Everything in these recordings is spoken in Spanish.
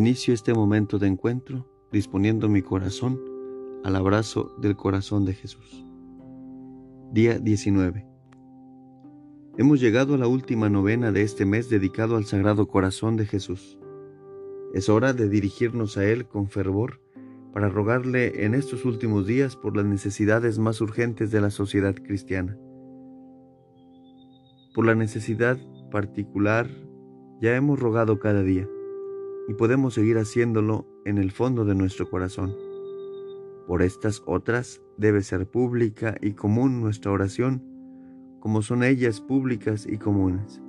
Inicio este momento de encuentro disponiendo mi corazón al abrazo del corazón de Jesús. Día 19. Hemos llegado a la última novena de este mes dedicado al Sagrado Corazón de Jesús. Es hora de dirigirnos a Él con fervor para rogarle en estos últimos días por las necesidades más urgentes de la sociedad cristiana. Por la necesidad particular ya hemos rogado cada día y podemos seguir haciéndolo en el fondo de nuestro corazón. Por estas otras debe ser pública y común nuestra oración, como son ellas públicas y comunes.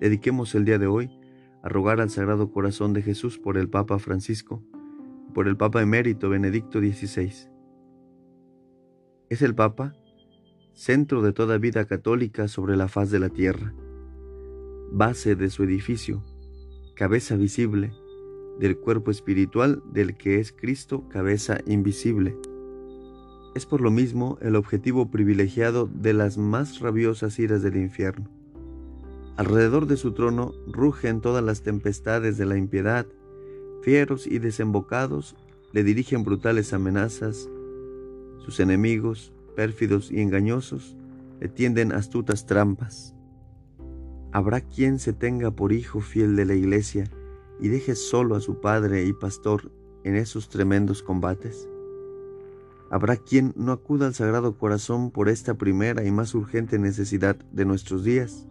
Dediquemos el día de hoy a rogar al Sagrado Corazón de Jesús por el Papa Francisco y por el Papa emérito Benedicto XVI. Es el Papa centro de toda vida católica sobre la faz de la tierra, base de su edificio, cabeza visible, del cuerpo espiritual del que es Cristo, cabeza invisible. Es por lo mismo el objetivo privilegiado de las más rabiosas iras del infierno. Alrededor de su trono rugen todas las tempestades de la impiedad, fieros y desembocados le dirigen brutales amenazas, sus enemigos, pérfidos y engañosos, le tienden astutas trampas. Habrá quien se tenga por hijo fiel de la iglesia y deje solo a su padre y pastor en esos tremendos combates? ¿Habrá quien no acuda al Sagrado Corazón por esta primera y más urgente necesidad de nuestros días?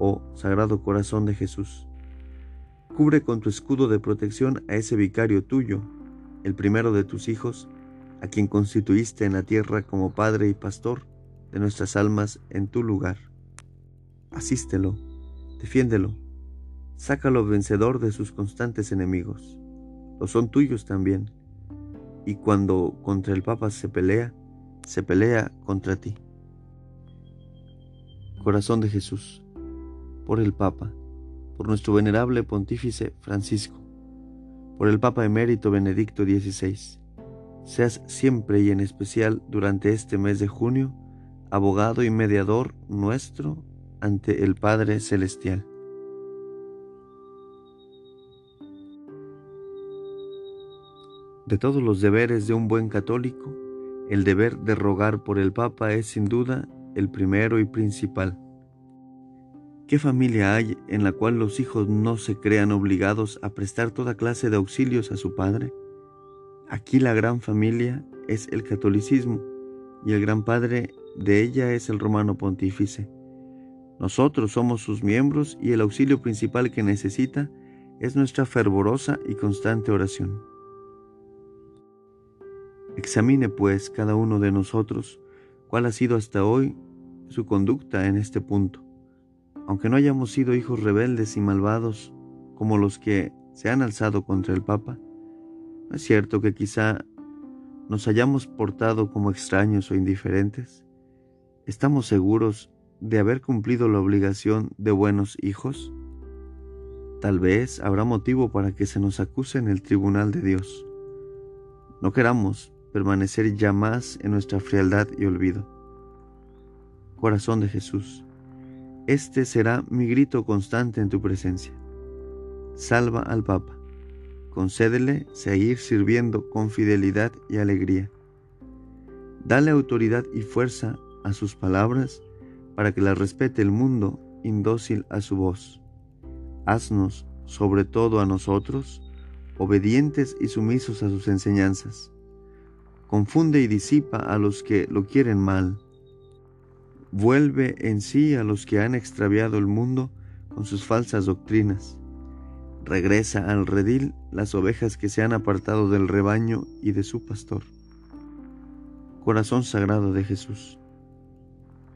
Oh Sagrado Corazón de Jesús, cubre con tu escudo de protección a ese vicario tuyo, el primero de tus hijos, a quien constituiste en la tierra como Padre y Pastor de nuestras almas en tu lugar. Asístelo, defiéndelo, sácalo vencedor de sus constantes enemigos. Los son tuyos también. Y cuando contra el Papa se pelea, se pelea contra ti. Corazón de Jesús, por el Papa, por nuestro venerable pontífice Francisco, por el Papa emérito Benedicto XVI, seas siempre y en especial durante este mes de junio abogado y mediador nuestro ante el Padre Celestial. De todos los deberes de un buen católico, el deber de rogar por el Papa es sin duda el primero y principal. ¿Qué familia hay en la cual los hijos no se crean obligados a prestar toda clase de auxilios a su padre? Aquí la gran familia es el catolicismo y el gran padre de ella es el romano pontífice. Nosotros somos sus miembros y el auxilio principal que necesita es nuestra fervorosa y constante oración. Examine pues cada uno de nosotros cuál ha sido hasta hoy su conducta en este punto. Aunque no hayamos sido hijos rebeldes y malvados como los que se han alzado contra el Papa, ¿no es cierto que quizá nos hayamos portado como extraños o indiferentes? ¿Estamos seguros de haber cumplido la obligación de buenos hijos? Tal vez habrá motivo para que se nos acuse en el tribunal de Dios. No queramos permanecer ya más en nuestra frialdad y olvido. Corazón de Jesús, este será mi grito constante en tu presencia. Salva al Papa, concédele seguir sirviendo con fidelidad y alegría. Dale autoridad y fuerza a sus palabras para que las respete el mundo indócil a su voz. Haznos, sobre todo a nosotros, obedientes y sumisos a sus enseñanzas confunde y disipa a los que lo quieren mal, vuelve en sí a los que han extraviado el mundo con sus falsas doctrinas, regresa al redil las ovejas que se han apartado del rebaño y de su pastor. Corazón sagrado de Jesús,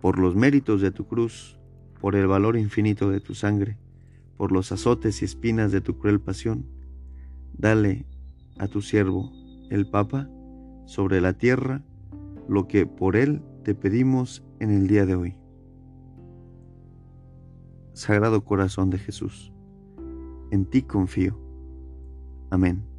por los méritos de tu cruz, por el valor infinito de tu sangre, por los azotes y espinas de tu cruel pasión, dale a tu siervo, el Papa, sobre la tierra lo que por Él te pedimos en el día de hoy. Sagrado Corazón de Jesús, en ti confío. Amén.